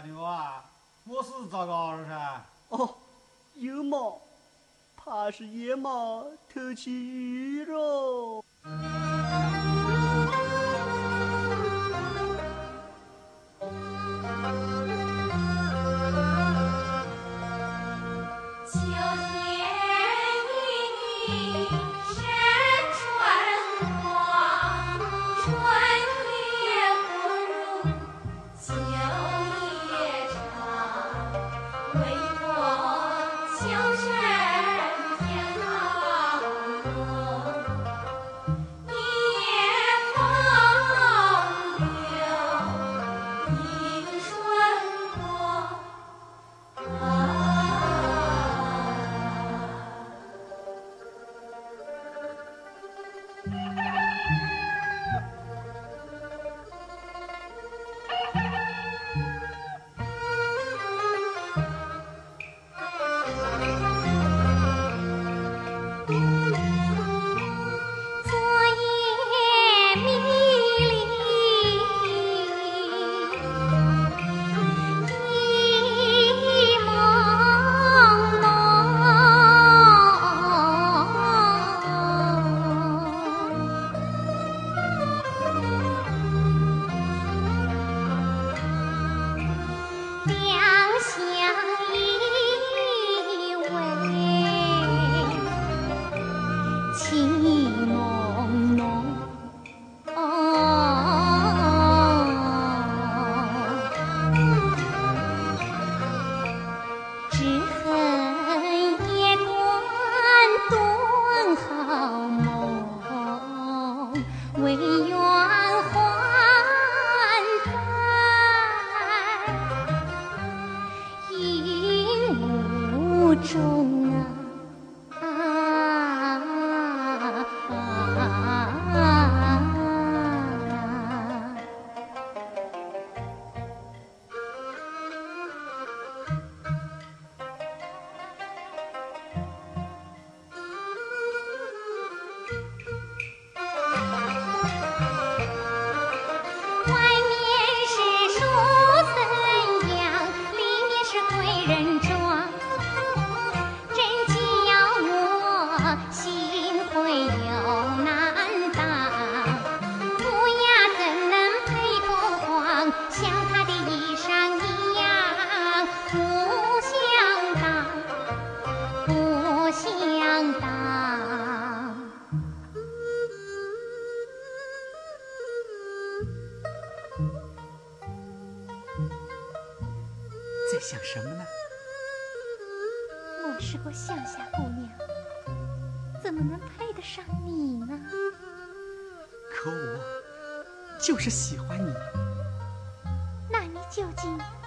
牛啊！我是咋搞了噻？哦，有毛，怕是野猫偷吃鱼了。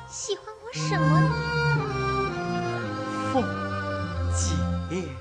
喜欢我什么呢？凤姐。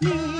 Yeah.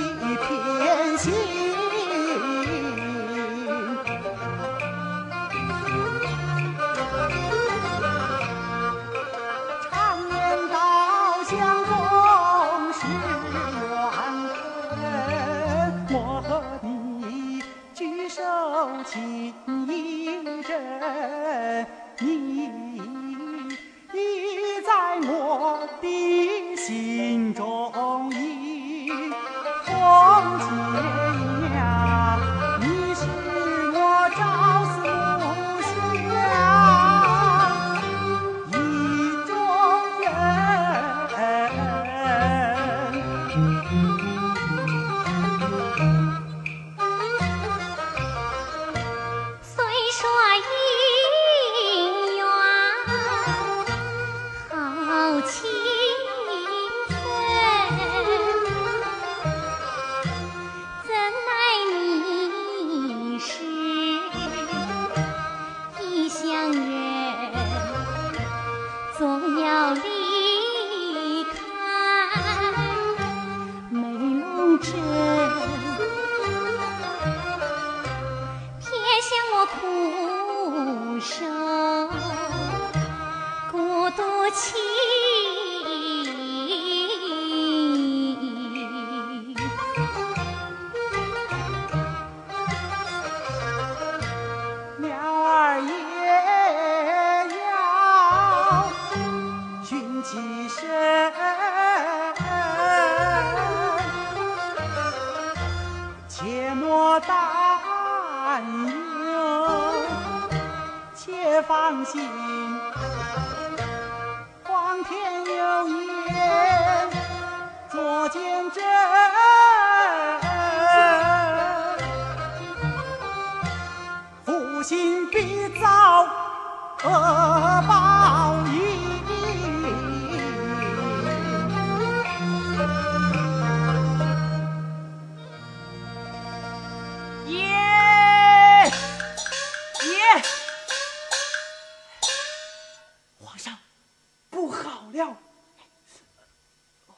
不好了！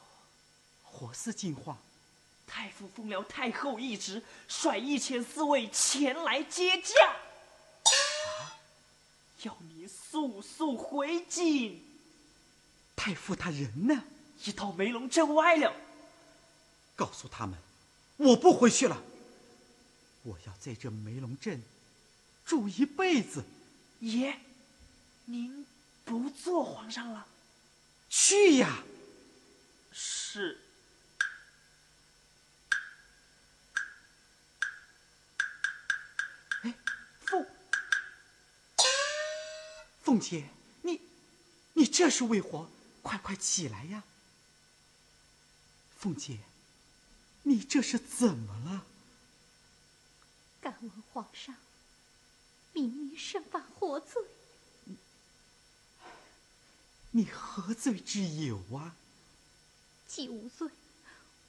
何事惊慌？太傅封了太后一职，率一千侍卫前来接驾，啊要你速速回京。太傅他人呢？已到梅龙镇外了。告诉他们，我不回去了。我要在这梅龙镇住一辈子。爷，您不做皇上了？去呀！是。哎，凤，凤姐，你，你这是为何？快快起来呀！凤姐，你这是怎么了？敢问皇上，明明身犯何罪？你何罪之有啊？既无罪，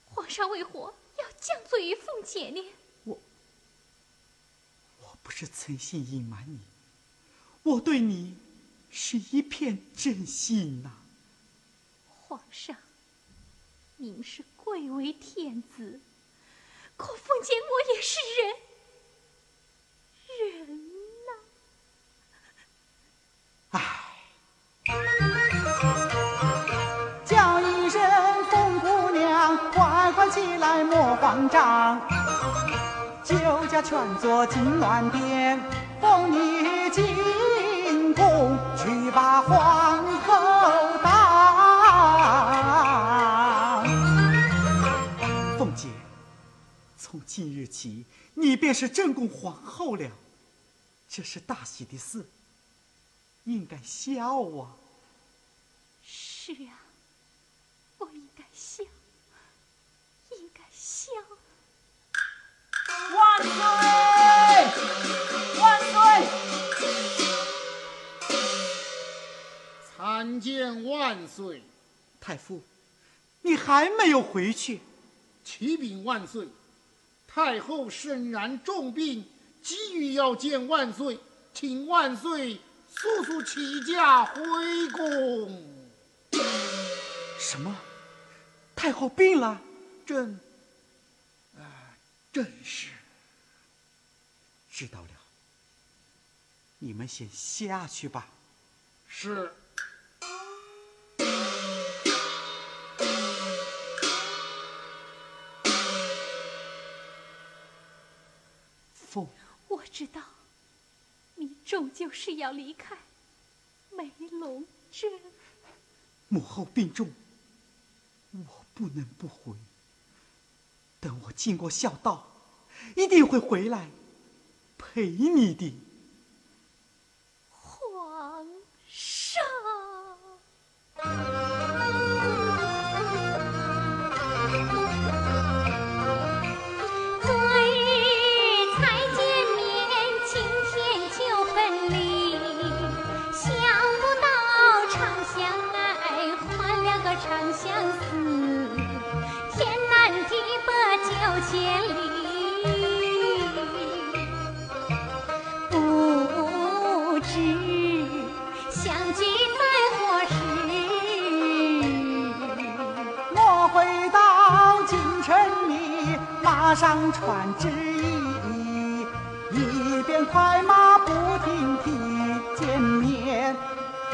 皇上为何要降罪于凤姐呢？我我不是存心隐瞒你，我对你是一片真心呐、皇上，您是贵为天子，可凤姐我也是人，人呐、叫快快起来莫慌张。酒家劝坐金銮殿，奉你进宫去把皇后当。凤姐，从今日起，你便是正宫皇后了，这是大喜的事，应该笑啊！是啊，我应该笑，应该笑。万岁！万岁！参见万岁，太傅，你还没有回去？启禀万岁，太后身染重病，急于要见万岁，请万岁速速起驾回宫。什么？太后病了？朕，啊，正是。知道了，你们先下去吧。是。凤，我知道，你终究是要离开梅龙镇。母后病重，我不能不回。等我经过孝道，一定会回来陪你的。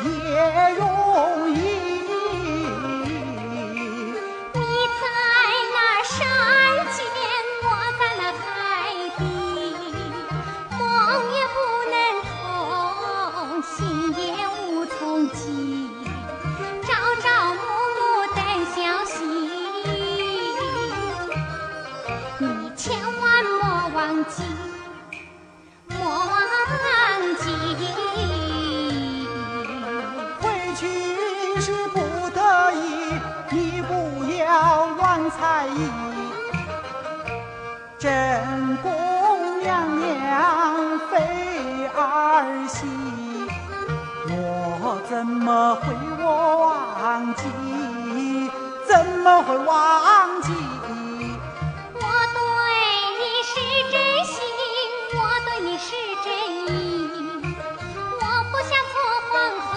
也用么会忘记？我对你是真心，我对你是真意。我不想做皇后，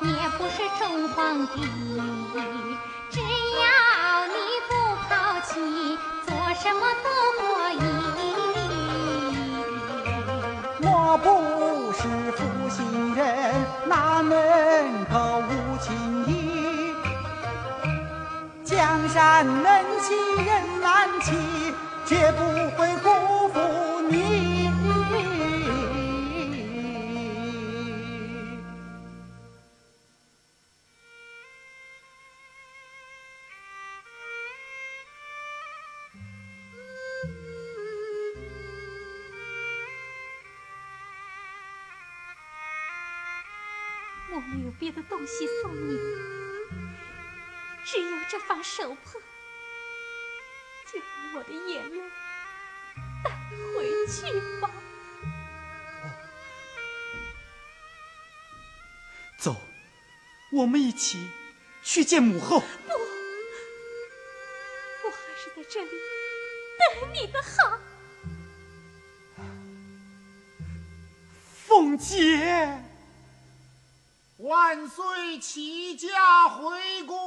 也不是中皇帝。只要你不抛弃，做什么都可以。我不是负心人，哪能山能欺人难欺，绝不会辜负你。我没有别的东西送你，只有这把手帕，就把我的眼泪带回去吧。走，我们一起去见母后。不我还是在这里等你的好。凤姐，万岁起驾回宫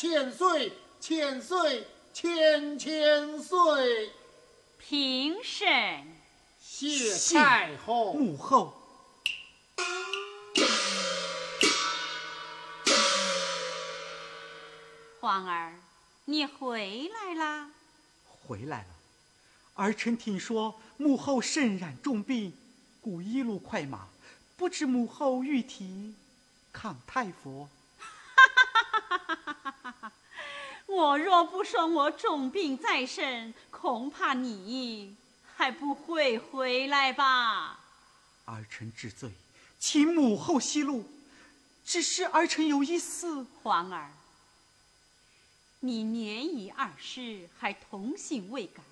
千岁千岁，千千岁！平身。谢太后。母后。皇儿，你回来啦？回来了。儿臣听说母后身染重病，故一路快马，不知母后御体康太否？我若不说我重病在身，恐怕你还不会回来吧？儿臣知罪，请母后息怒。只是儿臣有一事，皇儿，你年已二十，还童性未改，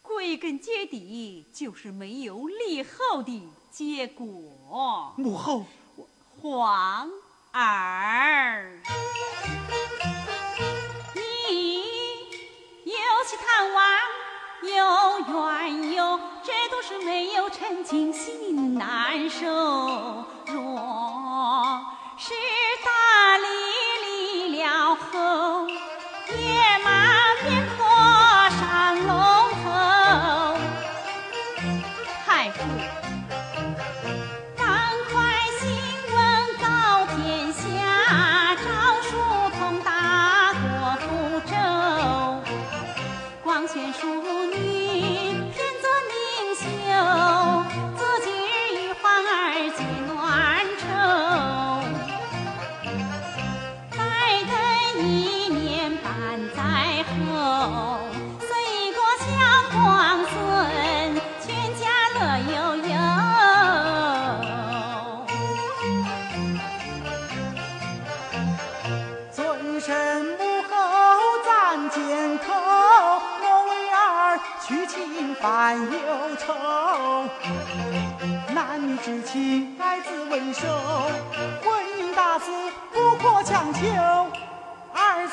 归根结底就是没有立后的结果。母后，皇儿。没有陈情心难受。后随过小皇孙全家乐悠悠尊身母后站街头我为儿娶亲犯忧愁男女之情来自未收婚姻大事不可强求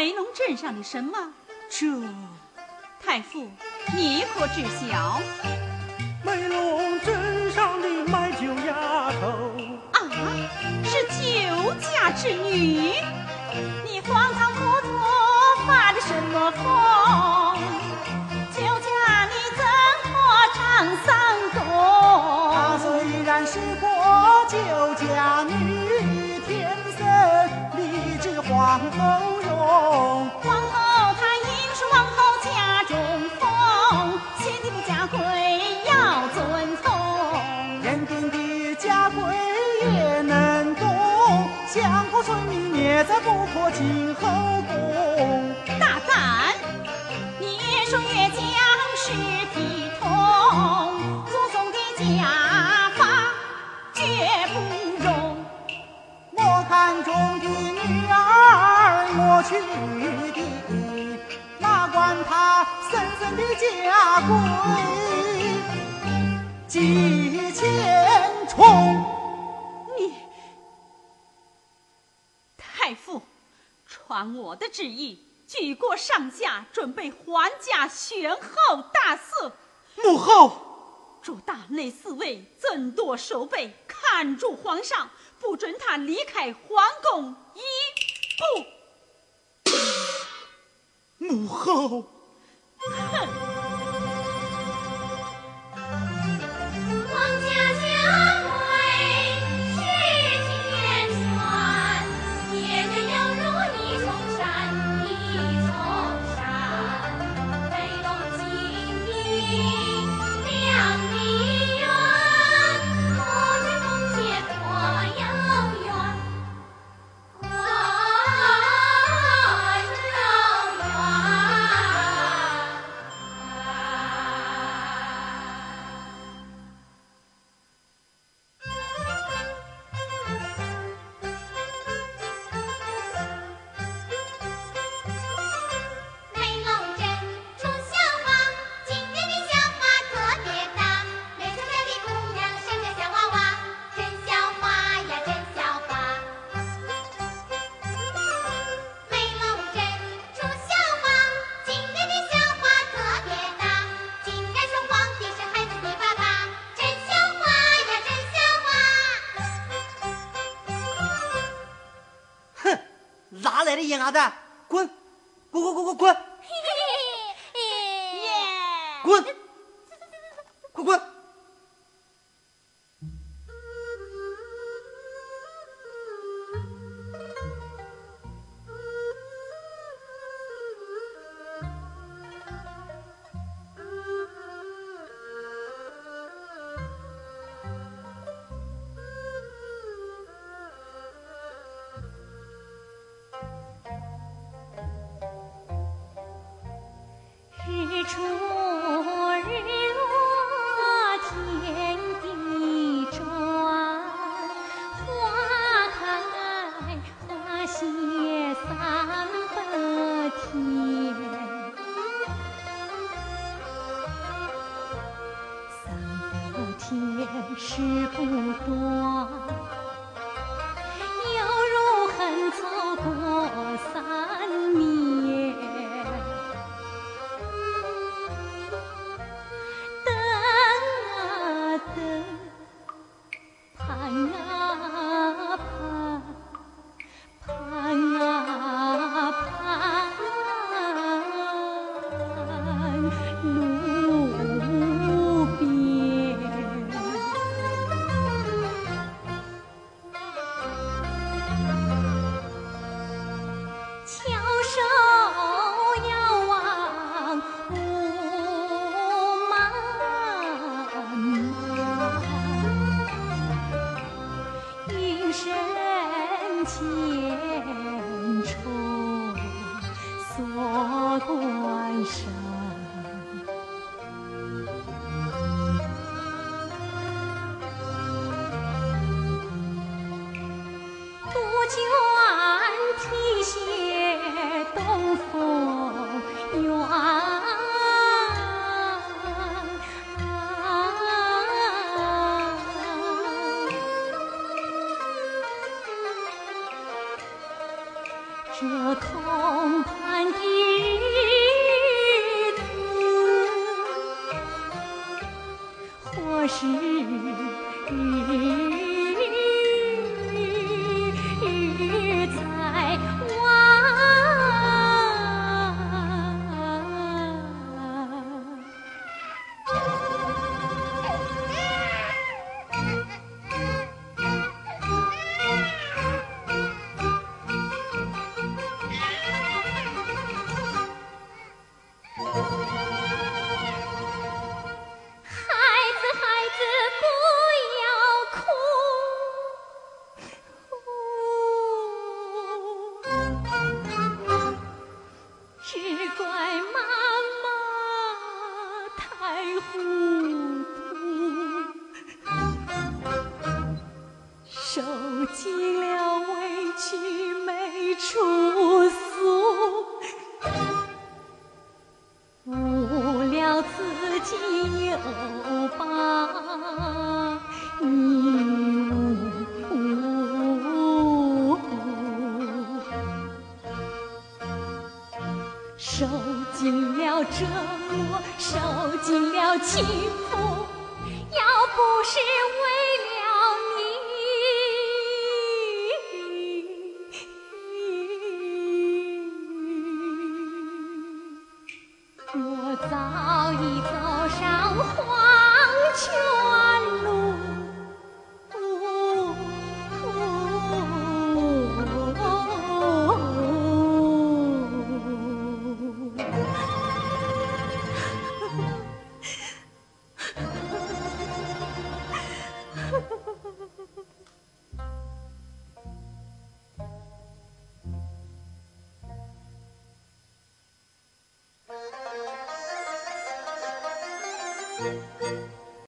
梅龙镇上的什么？这太傅，你可知晓？梅龙镇上的卖酒丫头啊，是酒家之女。你荒唐糊涂发的什么疯？酒家你怎么唱三公？她虽然是个酒家女，天生丽质皇后。皇后她应是王后家中风，贤弟的家规要遵从。认定的家规也能懂，相国村民灭在不可进后宫。大胆！你越说越讲是体统，儿莫娶的，哪管他深深的家规几千重。你太傅，传我的旨意，举国上下准备皇家选后大祀。母后，祝大内侍卫增多守备，看住皇上。不准他离开皇宫一步。母后，哼。卷地雪，东风。我受尽了欺负，要不是为了。